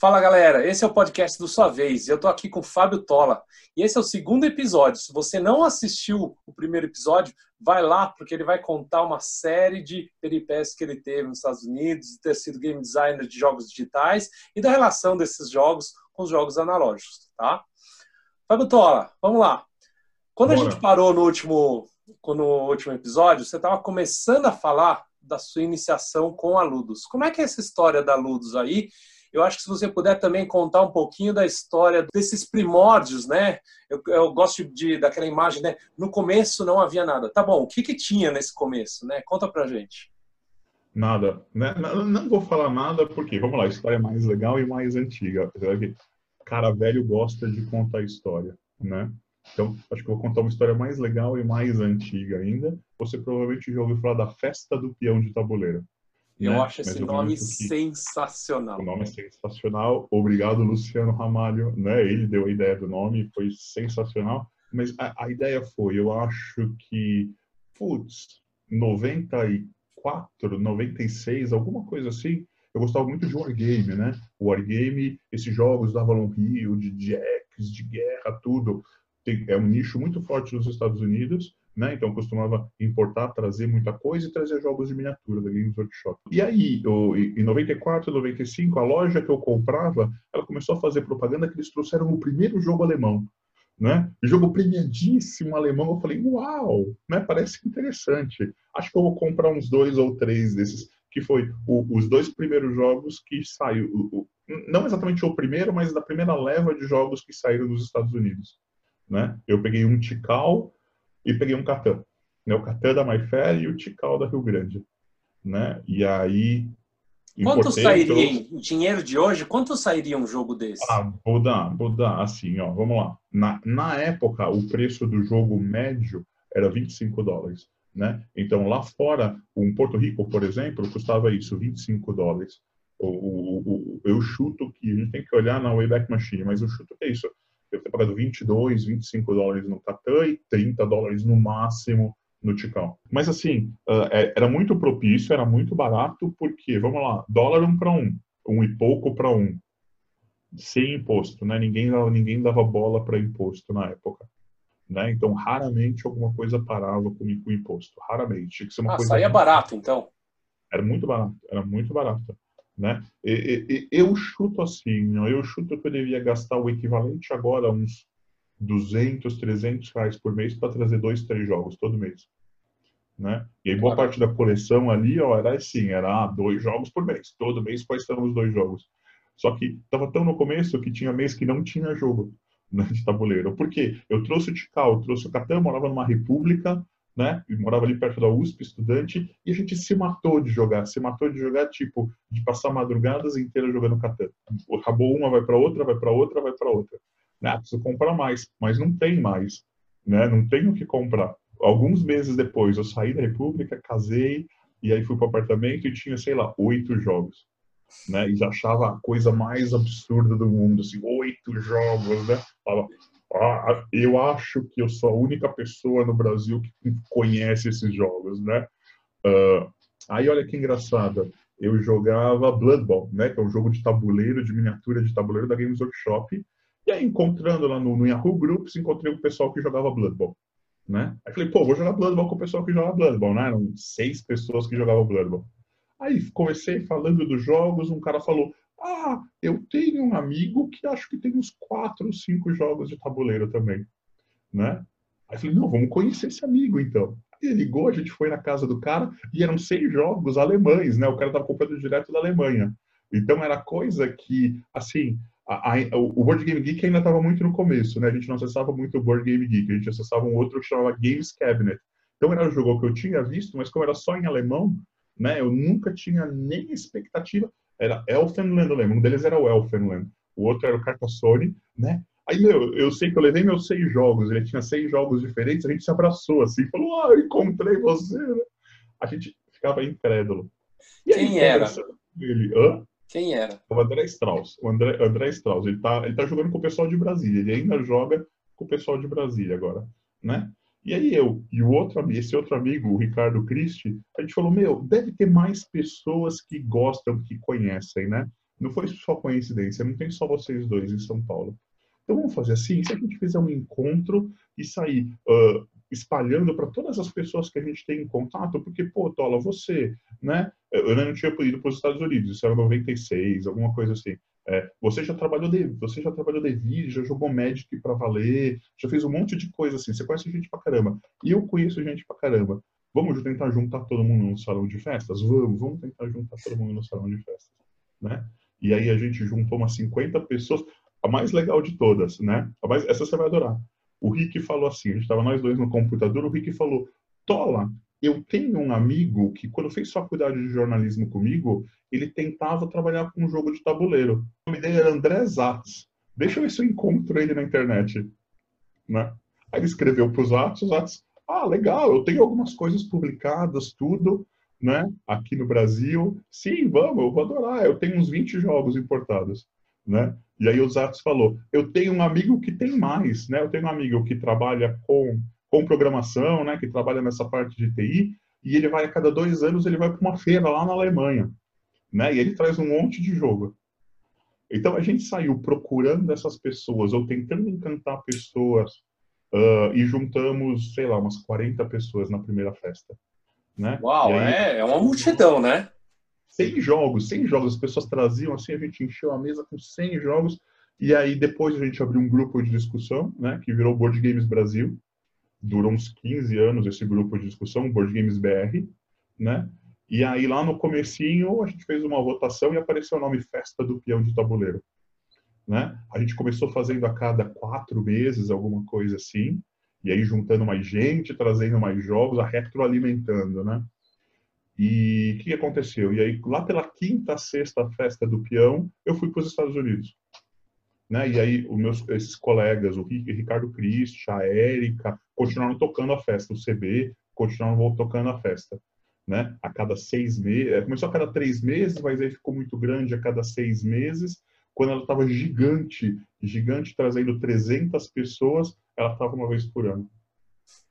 Fala galera, esse é o podcast do Sua Vez e eu tô aqui com o Fábio Tola. E esse é o segundo episódio. Se você não assistiu o primeiro episódio, vai lá porque ele vai contar uma série de peripécias que ele teve nos Estados Unidos, de ter sido game designer de jogos digitais e da relação desses jogos com os jogos analógicos, tá? Fábio Tola, vamos lá. Quando Bora. a gente parou no último, no último episódio, você estava começando a falar da sua iniciação com a Ludus. Como é que é essa história da Ludus aí? Eu acho que se você puder também contar um pouquinho da história desses primórdios, né? Eu, eu gosto de daquela imagem, né? No começo não havia nada. Tá bom, o que, que tinha nesse começo, né? Conta pra gente. Nada. Né? Não, vou falar nada porque, vamos lá, a história é mais legal e mais antiga. Apesar que cara velho gosta de contar história, né? Então, acho que eu vou contar uma história mais legal e mais antiga ainda. Você provavelmente já ouviu falar da Festa do Peão de Tabuleiro. Eu né? acho esse nome sensacional. O nome é sensacional. Obrigado, Luciano Ramalho. Né? Ele deu a ideia do nome, foi sensacional. Mas a, a ideia foi, eu acho que, putz, 94, 96, alguma coisa assim. Eu gostava muito de Wargame, né? Wargame, esses jogos da Avalon Hill, de jacks, de guerra, tudo. Tem, é um nicho muito forte nos Estados Unidos né? Então costumava importar, trazer muita coisa e trazer jogos de miniatura da Games Workshop. E aí, eu, em 94, 95, a loja que eu comprava, ela começou a fazer propaganda que eles trouxeram o primeiro jogo alemão. Né? Jogo premiadíssimo alemão, eu falei, uau, né? Parece interessante. Acho que eu vou comprar uns dois ou três desses, que foi o, os dois primeiros jogos que saiu, o, o, não exatamente o primeiro, mas da primeira leva de jogos que saíram dos Estados Unidos. Né? Eu peguei um Tikal e peguei um Catan. Né? O Catan da MyFair e o Tikal da Rio Grande. Né? E aí. Quanto sairia em dinheiro de hoje? Quanto sairia um jogo desse? Ah, vou dar, vou dar assim, ó, vamos lá. Na, na época, o preço do jogo médio era 25 dólares. Né? Então, lá fora, um Porto Rico, por exemplo, custava isso, 25 dólares. O, o, o, eu chuto que a gente tem que olhar na Wayback Machine, mas eu chuto que é isso devo ter pagado 22, 25 dólares no Catan e 30 dólares no máximo no Tikal. Mas assim, uh, era muito propício, era muito barato, porque, vamos lá, dólar um para um, um e pouco para um, sem imposto, né? Ninguém, ninguém dava bola para imposto na época. Né? Então, raramente alguma coisa parava com, o imposto. Raramente. Tinha que ser uma ah, coisa saía barato, então? Era muito barato, era muito barato. Né? E, e, eu chuto assim, eu chuto que eu devia gastar o equivalente agora a uns 200, 300 reais por mês para trazer dois, três jogos todo mês. Né? E aí boa parte da coleção ali, ó, era assim, era ah, dois jogos por mês. Todo mês quais são os dois jogos. Só que estava tão no começo que tinha mês que não tinha jogo né, de tabuleiro. Por quê? Eu trouxe o Tikal, trouxe o Catan, morava numa república, né? Eu morava ali perto da USP, estudante, e a gente se matou de jogar. Se matou de jogar, tipo, de passar madrugadas inteiras jogando Catan. Acabou uma, vai para outra, vai para outra, vai para outra. Né? Preciso comprar mais, mas não tem mais. Né? Não tenho o que comprar. Alguns meses depois, eu saí da República, casei, e aí fui para o apartamento e tinha, sei lá, oito jogos. Né? E já achava a coisa mais absurda do mundo, assim, oito jogos, né? Falava, eu acho que eu sou a única pessoa no Brasil que conhece esses jogos, né? Uh, aí olha que engraçado, eu jogava Blood Bowl, né? Que é um jogo de tabuleiro, de miniatura de tabuleiro da Games Workshop. E aí, encontrando lá no, no Yahoo Groups, encontrei o pessoal que jogava Blood Bowl, né? Aí falei, pô, vou jogar Blood Bowl com o pessoal que joga Blood Bowl, né? Eram seis pessoas que jogavam Blood Bowl. Aí comecei falando dos jogos, um cara falou, ah, eu tenho um amigo que acho que tem uns quatro ou cinco jogos de tabuleiro também, né? Aí eu falei, não, vamos conhecer esse amigo então. Ele ligou, a gente foi na casa do cara e eram seis jogos alemães, né? O cara estava comprando direto da Alemanha. Então era coisa que, assim, a, a, o Board Game Geek ainda estava muito no começo, né? A gente não acessava muito o Board Game Geek, a gente acessava um outro que chamava Games Cabinet. Então era um jogo que eu tinha visto, mas como era só em alemão, né? Eu nunca tinha nem expectativa. Era Elfenland, eu lembro. Um deles era o Elfenland. O outro era o Carcassonne, né? Aí, meu, eu sei que eu levei meus seis jogos. Ele tinha seis jogos diferentes. A gente se abraçou assim. Falou, ah, eu encontrei você, né? A gente ficava incrédulo. E Quem era? Ele, Hã? Quem era? O André Strauss. O André, André Strauss. Ele tá, ele tá jogando com o pessoal de Brasília. Ele ainda joga com o pessoal de Brasília agora, né? E aí eu e o outro esse outro amigo, o Ricardo Cristi, a gente falou, meu, deve ter mais pessoas que gostam, que conhecem, né? Não foi só coincidência, não tem só vocês dois em São Paulo. Então vamos fazer assim, se a gente fizer um encontro e sair uh, espalhando para todas as pessoas que a gente tem em contato, porque, pô, Tola, você, né? Eu não tinha ido para os Estados Unidos, isso era 96, alguma coisa assim. É, você já trabalhou de, você já trabalhou de vídeo, já jogou Magic para valer, já fez um monte de coisa assim. Você conhece gente pra caramba. E eu conheço gente pra caramba. Vamos tentar juntar todo mundo no salão de festas? Vamos, vamos tentar juntar todo mundo no salão de festas, né? E aí a gente juntou umas 50 pessoas, a mais legal de todas, né? A mais, essa você vai adorar. O Rick falou assim, a gente estava nós dois no computador, o Rick falou, Tola, eu tenho um amigo que, quando fez faculdade de jornalismo comigo, ele tentava trabalhar com um jogo de tabuleiro. O nome dele era André Zatz. Deixa eu ver se eu encontro ele na internet. Né? Aí ele escreveu para os Zatz, os Zatz, ah, legal, eu tenho algumas coisas publicadas, tudo, né? Aqui no Brasil. Sim, vamos, eu vou adorar. Eu tenho uns 20 jogos importados, né? E aí o Zatz falou, eu tenho um amigo que tem mais, né? Eu tenho um amigo que trabalha com com programação, né, que trabalha nessa parte de TI, e ele vai a cada dois anos ele vai para uma feira lá na Alemanha, né, e ele traz um monte de jogo. Então a gente saiu procurando essas pessoas ou tentando encantar pessoas uh, e juntamos, sei lá, umas 40 pessoas na primeira festa. Né? Uau, aí, é, é uma multidão, né? 100 jogos, 100 jogos. As pessoas traziam assim, a gente encheu a mesa com 100 jogos. E aí depois a gente abriu um grupo de discussão, né, que virou Board Games Brasil durou uns 15 anos esse grupo de discussão, Board Games BR, né? E aí lá no comecinho a gente fez uma votação e apareceu o nome Festa do Peão de Tabuleiro, né? A gente começou fazendo a cada quatro meses alguma coisa assim, e aí juntando mais gente, trazendo mais jogos, a retroalimentando, né? E o que aconteceu? E aí lá pela quinta, sexta festa do peão, eu fui para os Estados Unidos. Né? E aí os meus, esses colegas, o Ricardo Christ, a Érica, continuaram tocando a festa, o CB continuaram tocando a festa. Né? A cada seis meses, é, começou a cada três meses, mas aí ficou muito grande a cada seis meses. Quando ela estava gigante, gigante, trazendo 300 pessoas, ela estava uma vez por ano.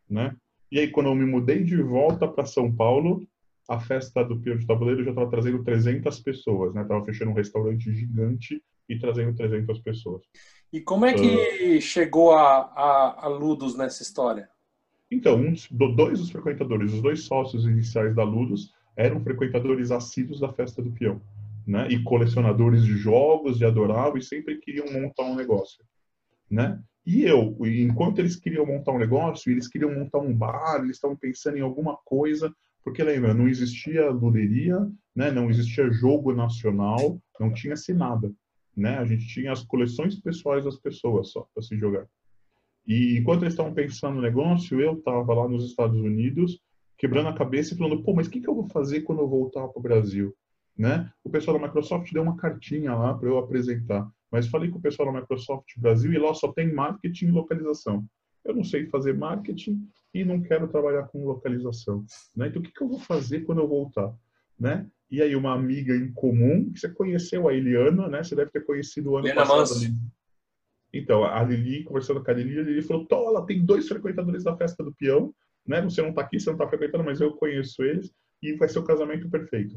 Né? E aí, quando eu me mudei de volta para São Paulo, a festa do Pio de Tabuleiro já estava trazendo 300 pessoas, né? Tava fechando um restaurante gigante e trazendo 300 pessoas. E como é que uh, chegou a, a, a, Ludus nessa história? Então, um, dois dos frequentadores, os dois sócios iniciais da Ludus, eram frequentadores assíduos da Festa do Peão, né? E colecionadores de jogos, de adorável, e sempre queriam montar um negócio, né? E eu, enquanto eles queriam montar um negócio, eles queriam montar um bar, eles estavam pensando em alguma coisa, porque lembra, não existia luderia, né? Não existia jogo nacional, não tinha-se nada né? A gente tinha as coleções pessoais das pessoas só para se jogar. E enquanto eles estavam pensando no negócio, eu estava lá nos Estados Unidos, quebrando a cabeça e falando, pô, mas o que, que eu vou fazer quando eu voltar para o Brasil? Né? O pessoal da Microsoft deu uma cartinha lá para eu apresentar, mas falei com o pessoal da Microsoft Brasil e lá só tem marketing e localização. Eu não sei fazer marketing e não quero trabalhar com localização. Né? Então, o que, que eu vou fazer quando eu voltar? Né? E aí uma amiga em comum, que você conheceu a Eliana, né? Você deve ter conhecido o ano Eliana passado. Ali. Então, a Lili, conversando com a Lili, a Lili falou, Tola, tem dois frequentadores da festa do peão, né? Você não tá aqui, você não tá frequentando, mas eu conheço eles, e vai ser o casamento perfeito.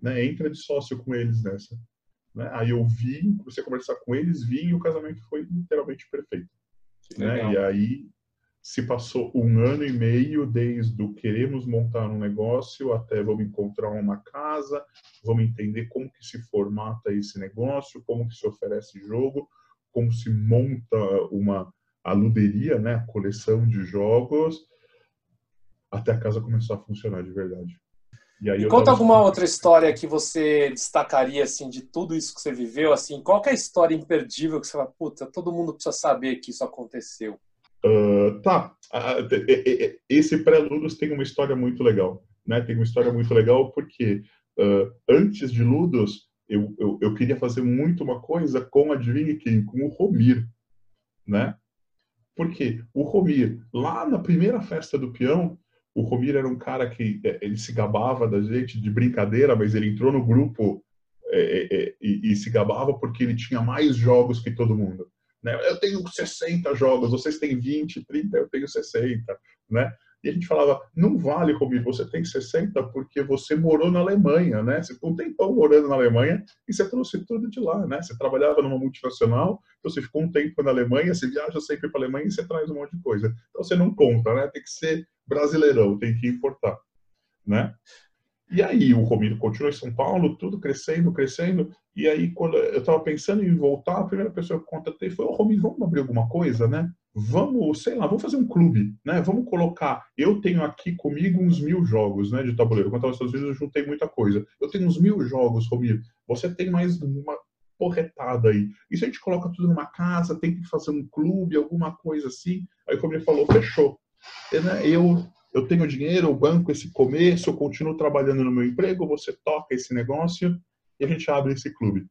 Né? Entra de sócio com eles nessa. Né? Aí eu vi, você conversar com eles, vi, e o casamento foi literalmente perfeito. Né? E aí se passou um ano e meio desde o queremos montar um negócio até vamos encontrar uma casa, vamos entender como que se formata esse negócio, como que se oferece jogo, como se monta uma aluderia, né, a coleção de jogos, até a casa começar a funcionar de verdade. E aí e conta tava... alguma outra história que você destacaria assim de tudo isso que você viveu, assim, qual é a história imperdível que você fala, puta, todo mundo precisa saber que isso aconteceu? Uh, tá, uh, esse pré-Ludus tem uma história muito legal. né? Tem uma história muito legal porque uh, antes de Ludos, eu, eu, eu, queria fazer muito uma coisa com, adivinhe quem? Com o Romir, né? Porque o Romir, lá na primeira festa do peão, o Romir era um cara que é, ele se gabava da gente de brincadeira, mas ele entrou no grupo é, é, é, e, e, se gabava porque ele tinha mais jogos que todo mundo. Né? Eu tenho 60 jogos, vocês têm 20, 30, eu tenho 60. Né? E a gente falava, não vale, Romir, você tem 60 porque você morou na Alemanha, né? Você ficou um tempão morando na Alemanha e você trouxe tudo de lá, né? Você trabalhava numa multinacional, então você ficou um tempo na Alemanha, você viaja sempre para a Alemanha e você traz um monte de coisa. Então você não conta, né? Tem que ser brasileirão, tem que importar, né? E aí o Romiro continuou em São Paulo, tudo crescendo, crescendo. E aí quando eu estava pensando em voltar, a primeira pessoa que eu contatei foi: "Ô Romiro, vamos abrir alguma coisa, né? Vamos, sei lá, vamos fazer um clube, né? Vamos colocar. Eu tenho aqui comigo uns mil jogos, né, de tabuleiro. Quando eu estava nos Estados Unidos, eu juntei muita coisa. Eu tenho uns mil jogos, Romiro. Você tem mais uma porretada aí. E se a gente coloca tudo numa casa, tem que fazer um clube, alguma coisa assim? Aí o Romiro falou: fechou. Né, eu, eu tenho dinheiro, eu banco esse começo, eu continuo trabalhando no meu emprego, você toca esse negócio e a gente abre esse clube.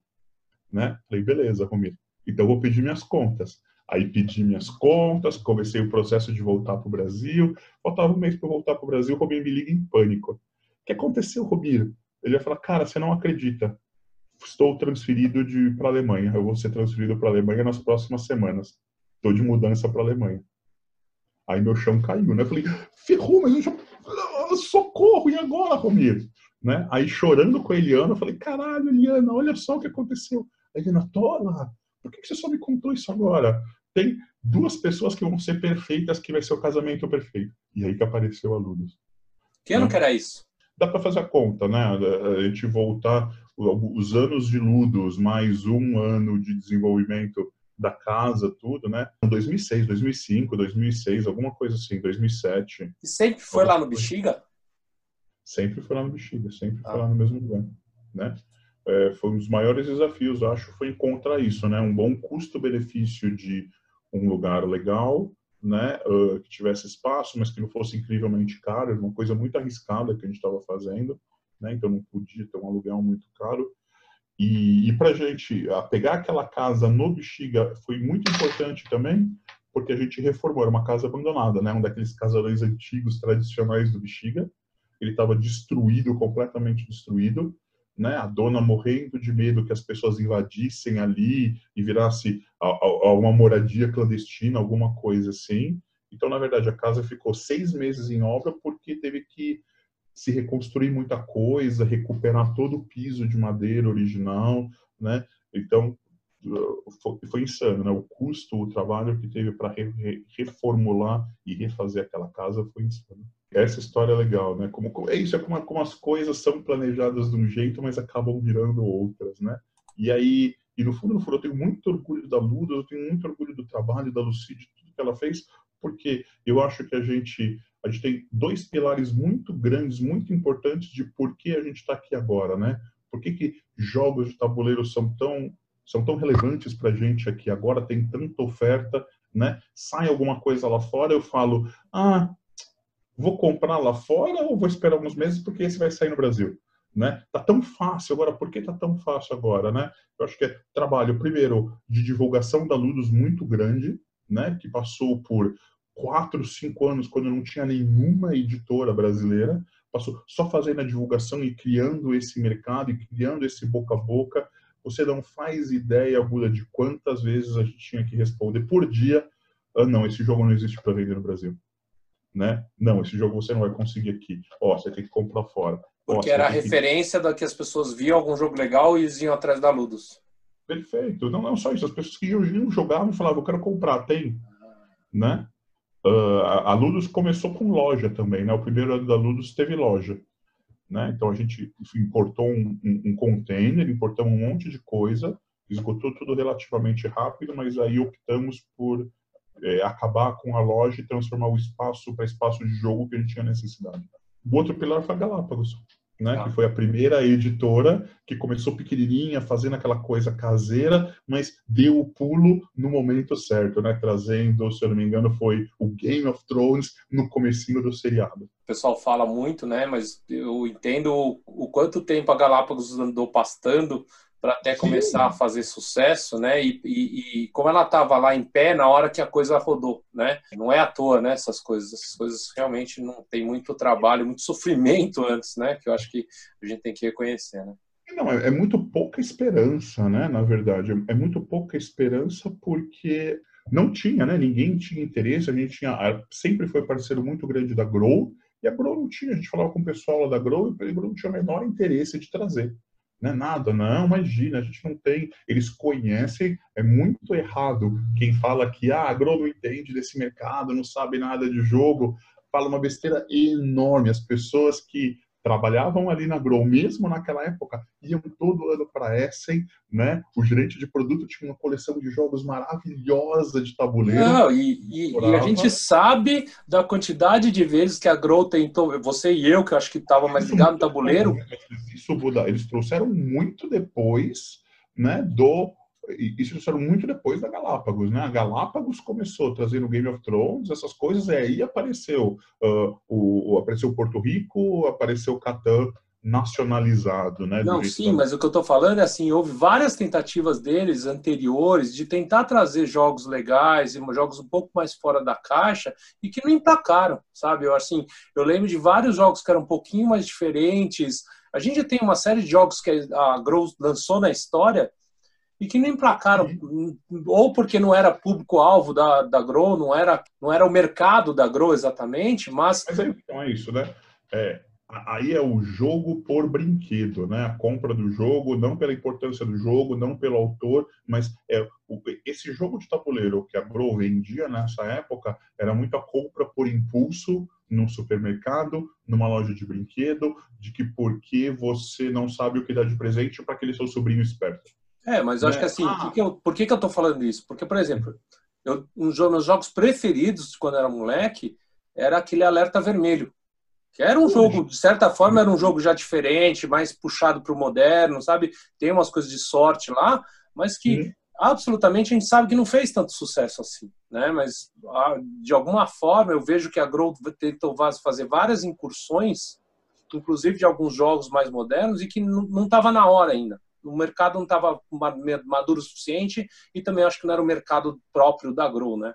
Né? Falei, beleza, Romir. Então eu vou pedir minhas contas. Aí pedi minhas contas, comecei o processo de voltar para o Brasil. Faltava um mês para voltar para o Brasil, o Romir me liga em pânico. O que aconteceu, Romir? Ele vai falar, cara, você não acredita. Estou transferido para a Alemanha. Eu vou ser transferido para a Alemanha nas próximas semanas. Estou de mudança para a Alemanha. Aí meu chão caiu, né? Eu falei, ferrou, mas eu já... Ah, socorro, e agora, Romir? Né? Aí chorando com a Eliana, eu falei, caralho, Eliana, olha só o que aconteceu. A Eliana, tola, por que você só me contou isso agora? Tem duas pessoas que vão ser perfeitas, que vai ser o casamento perfeito. E aí que apareceu a Ludos. Que ano né? que era isso? Dá para fazer a conta, né? A gente voltar os anos de Ludos, mais um ano de desenvolvimento da casa, tudo, né? 2006, 2005, 2006, alguma coisa assim, 2007. E sempre foi lá no Bexiga? Sempre foi lá no Bexiga, sempre ah. foi lá no mesmo lugar, né? É, foi um dos maiores desafios, acho, foi encontrar isso, né? Um bom custo-benefício de um lugar legal, né? Uh, que tivesse espaço, mas que não fosse incrivelmente caro, era uma coisa muito arriscada que a gente estava fazendo, né? Então não podia ter um aluguel muito caro e, e para a gente pegar aquela casa no Bexiga foi muito importante também, porque a gente reformou, era uma casa abandonada, né? um daqueles casarões antigos, tradicionais do Bexiga. Ele estava destruído, completamente destruído. Né? A dona morrendo de medo que as pessoas invadissem ali e virasse a, a, uma moradia clandestina, alguma coisa assim. Então, na verdade, a casa ficou seis meses em obra porque teve que se reconstruir muita coisa, recuperar todo o piso de madeira original, né? Então foi, foi insano, né? O custo, o trabalho que teve para re, re, reformular e refazer aquela casa foi insano. Essa história é legal, né? Como, é isso, é como, como as coisas são planejadas de um jeito, mas acabam virando outras, né? E aí, e no fundo, no fundo, eu tenho muito orgulho da Luda, eu tenho muito orgulho do trabalho da Lucy, de tudo que ela fez, porque eu acho que a gente a gente tem dois pilares muito grandes, muito importantes de por que a gente está aqui agora, né? Por que, que jogos de tabuleiro são tão, são tão relevantes para a gente aqui agora, tem tanta oferta, né? Sai alguma coisa lá fora, eu falo, ah, vou comprar lá fora ou vou esperar alguns meses porque esse vai sair no Brasil? Né? Tá tão fácil agora, por que tá tão fácil agora, né? Eu acho que é trabalho, primeiro, de divulgação da Ludus muito grande, né? Que passou por quatro, cinco anos, quando não tinha nenhuma editora brasileira, passou só fazendo a divulgação e criando esse mercado e criando esse boca a boca. Você não faz ideia, Buda, de quantas vezes a gente tinha que responder por dia: ah, não, esse jogo não existe para vender no Brasil. Né? Não, esse jogo você não vai conseguir aqui. Ó, você tem que comprar fora. Porque era a referência que... da que as pessoas viam algum jogo legal e iam atrás da Ludus. Perfeito. Não, não só isso. As pessoas que iam jogar e falavam, eu quero comprar, tem. Né? Uh, a Ludus começou com loja também, né? O primeiro ano da Ludus teve loja, né? Então a gente importou um, um, um container, importamos um monte de coisa, esgotou tudo relativamente rápido, mas aí optamos por é, acabar com a loja e transformar o espaço para espaço de jogo que a gente tinha necessidade. O outro pilar foi Galápagos, né, ah. que foi a primeira editora que começou pequenininha, fazendo aquela coisa caseira, mas deu o pulo no momento certo, né, trazendo, se eu não me engano, foi o Game of Thrones no comecinho do seriado. O pessoal fala muito, né, mas eu entendo o, o quanto tempo a Galápagos andou pastando para até começar Sim. a fazer sucesso, né? E, e, e como ela estava lá em pé na hora que a coisa rodou, né? Não é à toa, né? Essas coisas, essas coisas realmente não tem muito trabalho, muito sofrimento antes, né? Que eu acho que a gente tem que reconhecer, né? Não, é, é muito pouca esperança, né? Na verdade, é muito pouca esperança porque não tinha, né? Ninguém tinha interesse. A gente tinha sempre foi parceiro muito grande da Grow e a Grow não tinha. A gente falava com o pessoal lá da Grow e a Grow não tinha o menor interesse de trazer. Não é nada, não, imagina, a gente não tem. Eles conhecem, é muito errado quem fala que ah, a Grow não entende desse mercado, não sabe nada de jogo, fala uma besteira enorme. As pessoas que trabalhavam ali na Grow, mesmo naquela época, iam todo ano para Essen, né? O gerente de produto tinha uma coleção de jogos maravilhosa de tabuleiro. Não, e, e, e, a gente sabe da quantidade de vezes que a Grow tentou, você e eu, que eu acho que estava mais ligado no tabuleiro. Isso, eles trouxeram muito depois, né, do isso trouxeram muito depois da Galápagos, né? A Galápagos começou trazendo Game of Thrones, essas coisas, e aí apareceu uh, o, apareceu Porto Rico, apareceu Catan nacionalizado, né? Não, sim, mas o que eu estou falando é assim, houve várias tentativas deles anteriores de tentar trazer jogos legais e jogos um pouco mais fora da caixa e que não emplacaram, sabe? Eu assim, eu lembro de vários jogos que eram um pouquinho mais diferentes. A gente tem uma série de jogos que a Grow lançou na história e que não emplacaram, ou porque não era público-alvo da, da Grow, não era, não era o mercado da Grow exatamente, mas... Mas é, então é isso, né? É, aí é o jogo por brinquedo, né? A compra do jogo, não pela importância do jogo, não pelo autor, mas é esse jogo de tabuleiro que a Grow vendia nessa época era muito a compra por impulso num supermercado, numa loja de brinquedo, de que porque você não sabe o que dá de presente para aquele seu sobrinho esperto. É, mas eu acho que assim, ah. por, que eu, por que, que eu tô falando isso? Porque, por exemplo, eu, um dos meus jogos preferidos quando era moleque era aquele Alerta Vermelho. Que era um jogo, de certa forma, era um jogo já diferente, mais puxado para o moderno, sabe? Tem umas coisas de sorte lá, mas que uhum. absolutamente a gente sabe que não fez tanto sucesso assim, né? Mas de alguma forma eu vejo que a Grow tentou fazer várias incursões, inclusive de alguns jogos mais modernos, e que não estava na hora ainda o mercado não estava maduro o suficiente e também acho que não era o mercado próprio da Grow, né?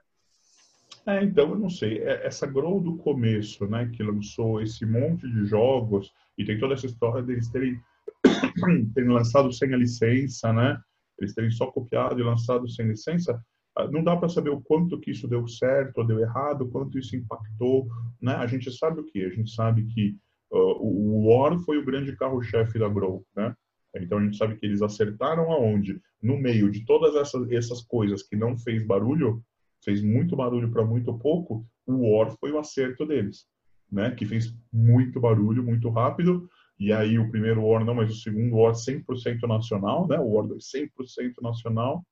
É, então, eu não sei. É, essa Grow do começo, né, que lançou esse monte de jogos e tem toda essa história deles terem, terem lançado sem a licença, né? Eles terem só copiado e lançado sem licença. Ah, não dá para saber o quanto que isso deu certo ou deu errado, quanto isso impactou, né? A gente sabe o que? A gente sabe que uh, o War foi o grande carro-chefe da Grow, né? Então a gente sabe que eles acertaram aonde? No meio de todas essas, essas coisas que não fez barulho, fez muito barulho para muito pouco, o War foi o acerto deles, né? Que fez muito barulho, muito rápido. E aí o primeiro War não, mas o segundo War 100% nacional, né? O War 2 100% nacional,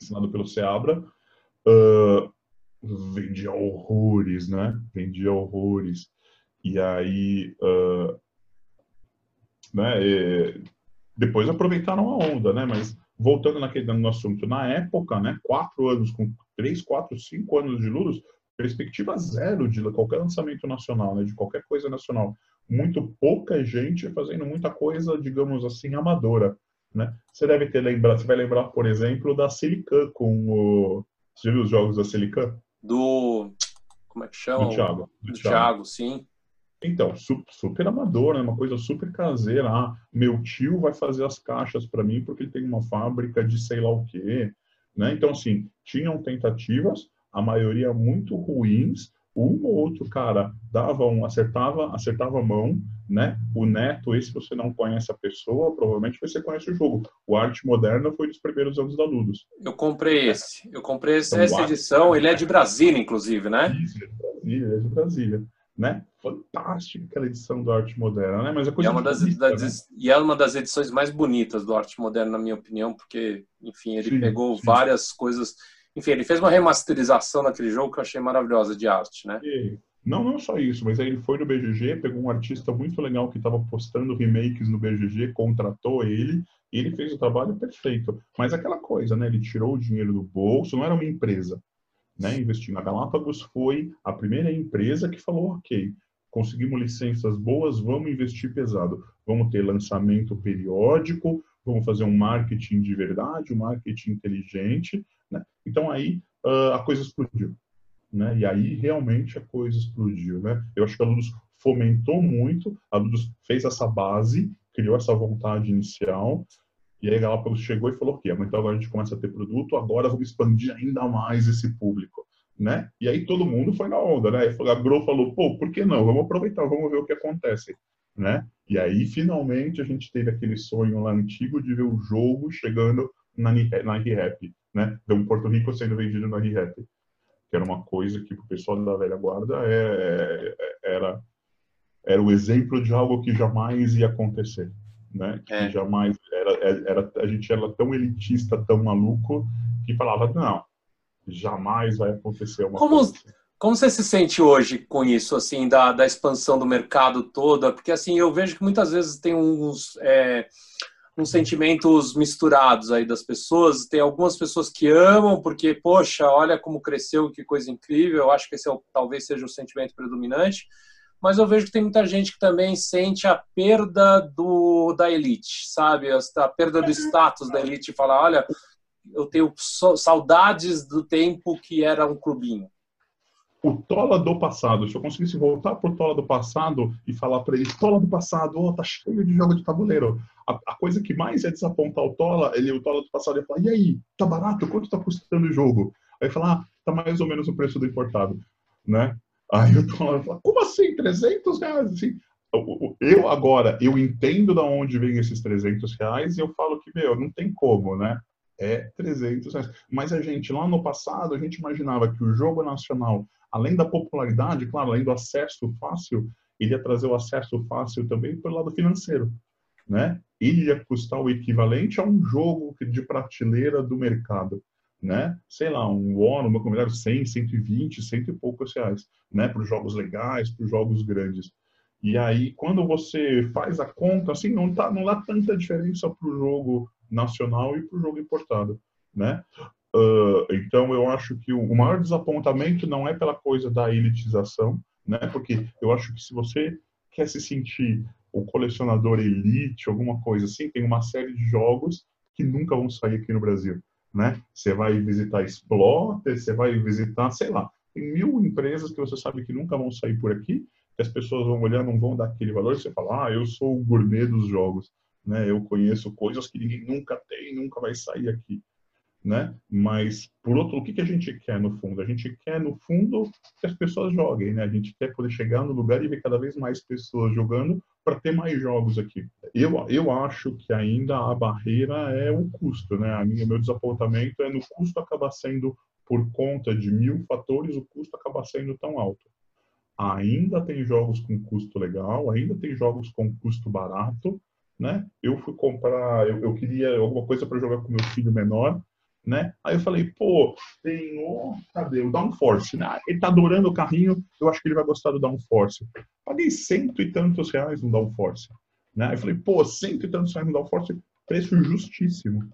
assinado pelo Seabra. Uh, vendia horrores, né? Vendia horrores. E aí uh, né? E depois aproveitaram a onda, né? Mas voltando naquele no assunto, na época, né? Quatro anos com três, quatro, cinco anos de Lulus, perspectiva zero de qualquer lançamento nacional, né? De qualquer coisa nacional. Muito pouca gente fazendo muita coisa, digamos assim, amadora, né? Você deve ter lembrado, você vai lembrar, por exemplo, da Silicon com o você viu os jogos da Silicon? Do como é que chama? Do Thiago. Do, do Thiago. Thiago, sim. Então, super amador, né? Uma coisa super caseira. Ah, meu tio vai fazer as caixas para mim porque ele tem uma fábrica de sei lá o quê, né? Então, assim, tinham tentativas, a maioria muito ruins. Um ou outro cara dava um, acertava, acertava a mão, né? O Neto, esse você não conhece a pessoa, provavelmente você conhece o jogo. O Arte Moderna foi dos primeiros anos da Ludus. Eu comprei esse. Eu comprei essa, então, essa edição. Ele é de Brasília, inclusive, né? Isso, é de Brasília, é de Brasília né? Fantástica aquela edição do Arte Moderna, né? Mas é coisa e é, uma das, bonita, das né? e é uma das edições mais bonitas do Arte Moderna, na minha opinião, porque, enfim, ele sim, pegou sim. várias coisas. Enfim, ele fez uma remasterização naquele jogo que eu achei maravilhosa de arte, né? E, Não, não só isso, mas aí ele foi no BGG, pegou um artista muito legal que estava postando remakes no BGG, contratou ele, e ele fez o trabalho perfeito. Mas aquela coisa, né? Ele tirou o dinheiro do bolso, não era uma empresa, né? Investindo. A Galápagos foi a primeira empresa que falou, ok, conseguimos licenças boas, vamos investir pesado. Vamos ter lançamento periódico, vamos fazer um marketing de verdade, um marketing inteligente, né? Então aí uh, a coisa explodiu né? E aí realmente a coisa explodiu, né? Eu acho que a Ludus fomentou muito, a Ludus fez essa base, criou essa vontade inicial, e aí a Galápagos chegou e falou, ok, então agora a gente começa a ter produto, agora vamos expandir ainda mais esse público, né? E aí todo mundo foi na onda, né? A Grow falou, pô, por que não? Vamos aproveitar, vamos ver o que acontece, né? E aí finalmente a gente teve aquele sonho lá antigo de ver o jogo chegando na, na ReHap, né? Um Porto Rico sendo vendido na ReHap que era uma coisa que o pessoal da velha guarda é, é, era era o exemplo de algo que jamais ia acontecer, né? Que é. jamais era, era a gente era tão elitista, tão maluco que falava não, jamais vai acontecer uma como, coisa. Como você se sente hoje com isso, assim, da, da expansão do mercado toda? Porque assim eu vejo que muitas vezes tem uns é uns sentimentos misturados aí das pessoas. Tem algumas pessoas que amam porque, poxa, olha como cresceu, que coisa incrível. Eu acho que esse é o, talvez seja o sentimento predominante. Mas eu vejo que tem muita gente que também sente a perda do, da elite, sabe? A perda do status da elite. Fala, olha, eu tenho saudades do tempo que era um clubinho o Tola do passado, se eu conseguisse voltar pro Tola do passado e falar para ele, Tola do passado, oh, tá cheio de jogo de tabuleiro. A, a, coisa que mais ia desapontar o Tola, ele, o Tola do passado ia falar, e aí, tá barato? Quanto tá custando o jogo? Aí falar, ah, tá mais ou menos o preço do importado, né? Aí o Tola vai falar, como assim, 300 reais? Assim, eu agora, eu entendo de onde vem esses 300 reais e eu falo que, meu, não tem como, né? É 300 reais. Mas a gente, lá no passado, a gente imaginava que o jogo nacional além da popularidade, claro, além do acesso fácil, ele ia trazer o acesso fácil também pelo lado financeiro, né? Ele ia custar o equivalente a um jogo de prateleira do mercado, né? Sei lá, um War, uma comunidade 100, 120, cento e poucos reais, né? Para os jogos legais, para os jogos grandes. E aí, quando você faz a conta, assim, não, tá, não dá tanta diferença para o jogo nacional e para o jogo importado, né? Uh, então, eu acho que o, maior desapontamento não é pela coisa da elitização, né? Porque eu acho que se você quer se sentir o colecionador elite, alguma coisa assim, tem uma série de jogos que nunca vão sair aqui no Brasil, né? Você vai visitar Exploter, você vai visitar, sei lá, tem mil empresas que você sabe que nunca vão sair por aqui, que as pessoas vão olhar, não vão dar aquele valor, você fala, ah, eu sou o gourmet dos jogos, né? Eu conheço coisas que ninguém nunca tem, nunca vai sair aqui né? Mas, por outro, o que, que a gente quer no fundo? A gente quer, no fundo, que as pessoas joguem, né? A gente quer poder chegar no lugar e ver cada vez mais pessoas jogando para ter mais jogos aqui. Eu, eu acho que ainda a barreira é o custo, né? A minha, meu desapontamento é no custo acabar sendo, por conta de mil fatores, o custo acaba sendo tão alto. Ainda tem jogos com custo legal, ainda tem jogos com custo barato, né? Eu fui comprar, eu, eu queria alguma coisa para jogar com meu filho menor, né? Aí eu falei, pô, tem o. Cadê? O Downforce. Né? Ele tá adorando o carrinho, eu acho que ele vai gostar do Downforce. Paguei cento e tantos reais no Downforce. Né? Aí eu falei, pô, cento e tantos reais no Downforce, preço justíssimo.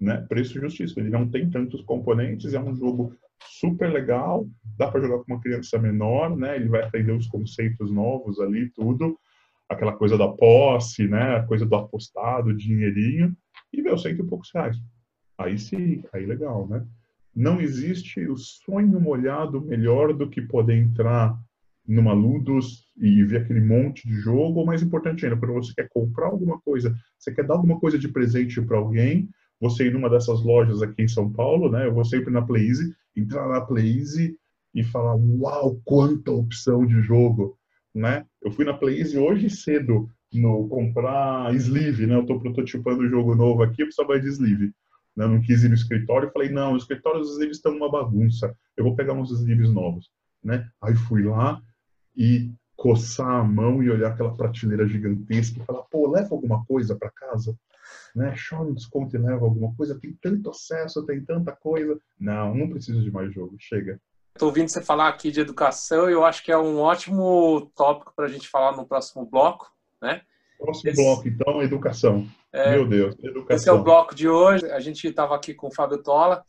Né? Preço justíssimo. Ele não tem tantos componentes, é um jogo super legal, dá para jogar com uma criança menor, né? Ele vai aprender os conceitos novos ali, tudo. Aquela coisa da posse, né? A coisa do apostado, dinheirinho. E, meu, cento e poucos reais. Aí sim, aí legal, né? Não existe o sonho molhado melhor do que poder entrar numa Ludus e ver aquele monte de jogo, ou mais importante ainda, quando você quer comprar alguma coisa, você quer dar alguma coisa de presente para alguém, você ir numa dessas lojas aqui em São Paulo, né? Eu vou sempre na Playze, entrar na Playze e falar, uau, quanta opção de jogo, né? Eu fui na Playze hoje cedo no comprar sleeve, né? Eu estou prototipando um jogo novo aqui, eu precisava de sleeve né? não quis ir no escritório, falei, não, os escritórios estão uma bagunça, eu vou pegar uns livros novos, né? Aí fui lá e coçar a mão e olhar aquela prateleira gigantesca e falar, pô, leva alguma coisa para casa, né? Chora um desconto e leva alguma coisa, tem tanto acesso, tem tanta coisa. Não, não preciso de mais jogo, chega. Estou ouvindo você falar aqui de educação e eu acho que é um ótimo tópico para a gente falar no próximo bloco, né? Próximo esse, bloco, então, educação. É, Meu Deus, educação. Esse é o bloco de hoje. A gente estava aqui com o Fábio Tola.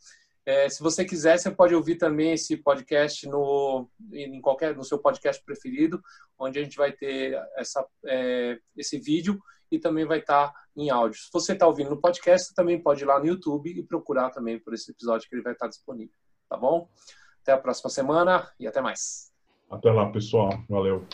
É, se você quiser, você pode ouvir também esse podcast no, em qualquer, no seu podcast preferido, onde a gente vai ter essa, é, esse vídeo e também vai estar tá em áudio. Se você está ouvindo no podcast, você também pode ir lá no YouTube e procurar também por esse episódio que ele vai estar tá disponível. Tá bom? Até a próxima semana e até mais. Até lá, pessoal. Valeu.